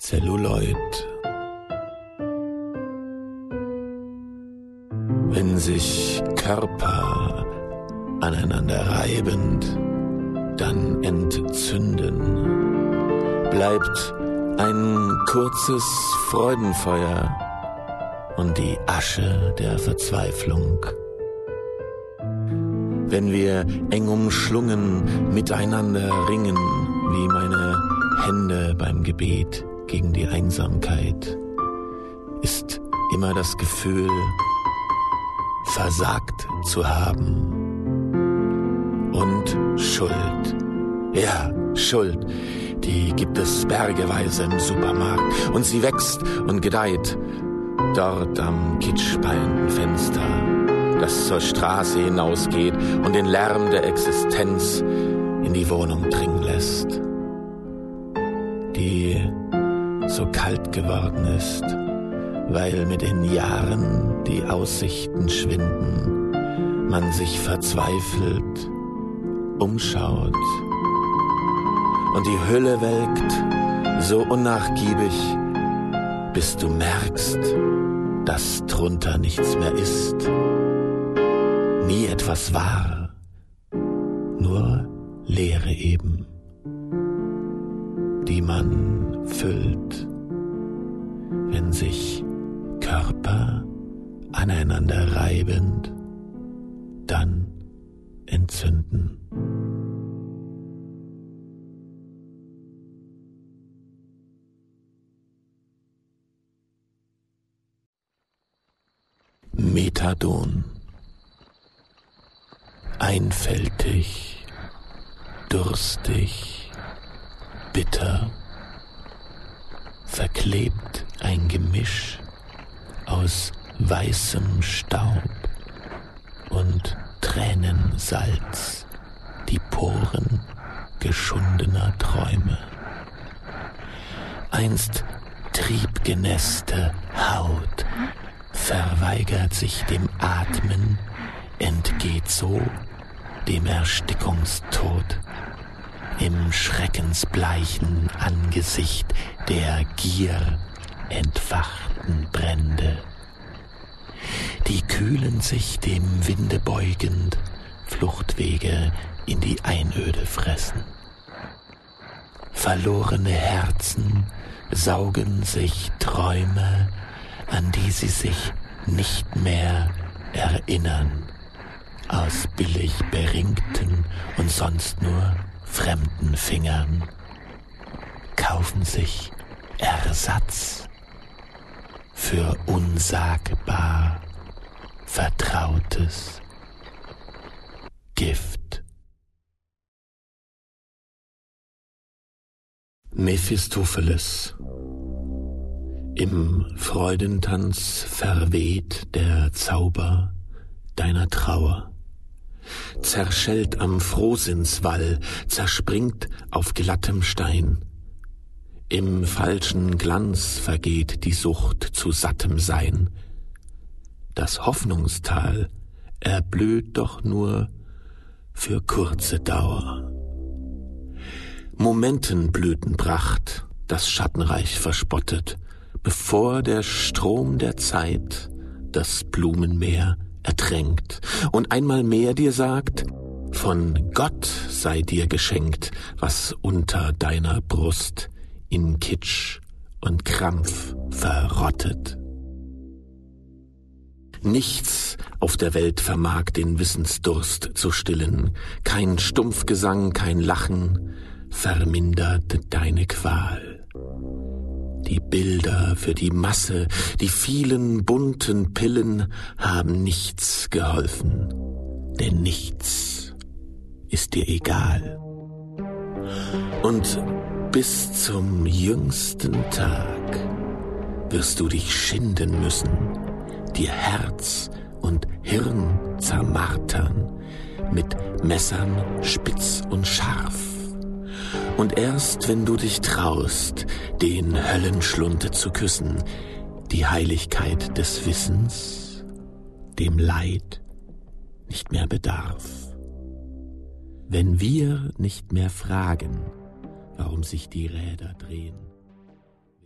Zelluloid. Wenn sich Körper aneinander reibend, dann entzünden, bleibt ein kurzes Freudenfeuer und die Asche der Verzweiflung. Wenn wir eng umschlungen miteinander ringen, wie meine Hände beim Gebet gegen die Einsamkeit, ist immer das Gefühl, versagt zu haben. Und Schuld. Ja, Schuld. Die gibt es bergeweise im Supermarkt. Und sie wächst und gedeiht. Dort am kitschspalenden Fenster, das zur Straße hinausgeht und den Lärm der Existenz in die Wohnung dringen lässt. Die so kalt geworden ist weil mit den Jahren die Aussichten schwinden, man sich verzweifelt umschaut und die Hülle welkt so unnachgiebig, bis du merkst, dass drunter nichts mehr ist, nie etwas war, nur Leere eben, die man füllt, wenn sich Körper aneinander reibend, dann entzünden. Methadon. Einfältig, durstig, bitter, verklebt ein Gemisch aus weißem Staub und Tränensalz die Poren geschundener Träume. Einst triebgenässte Haut verweigert sich dem Atmen, entgeht so dem Erstickungstod im schreckensbleichen Angesicht der Gier entfachten Brände. Die kühlen sich dem Winde beugend, Fluchtwege in die Einöde fressen. Verlorene Herzen saugen sich Träume, an die sie sich nicht mehr erinnern, aus billig beringten und sonst nur fremden Fingern, kaufen sich Ersatz für unsagbar Vertrautes Gift. Mephistopheles Im Freudentanz verweht der Zauber deiner Trauer, zerschellt am Frohsinnswall, zerspringt auf glattem Stein, im falschen Glanz vergeht die Sucht zu sattem Sein. Das Hoffnungstal erblüht doch nur für kurze Dauer. Momentenblütenpracht das Schattenreich verspottet, bevor der Strom der Zeit das Blumenmeer ertränkt und einmal mehr dir sagt, von Gott sei dir geschenkt, was unter deiner Brust in Kitsch und Krampf verrottet. Nichts auf der Welt vermag den Wissensdurst zu stillen, kein Stumpfgesang, kein Lachen vermindert deine Qual. Bilder für die Masse, die vielen bunten Pillen haben nichts geholfen, denn nichts ist dir egal. Und bis zum jüngsten Tag wirst du dich schinden müssen, dir Herz und Hirn zermartern, mit Messern spitz und scharf. Und erst wenn du dich traust, den Höllenschlunte zu küssen, die Heiligkeit des Wissens, dem Leid nicht mehr bedarf. Wenn wir nicht mehr fragen, warum sich die Räder drehen.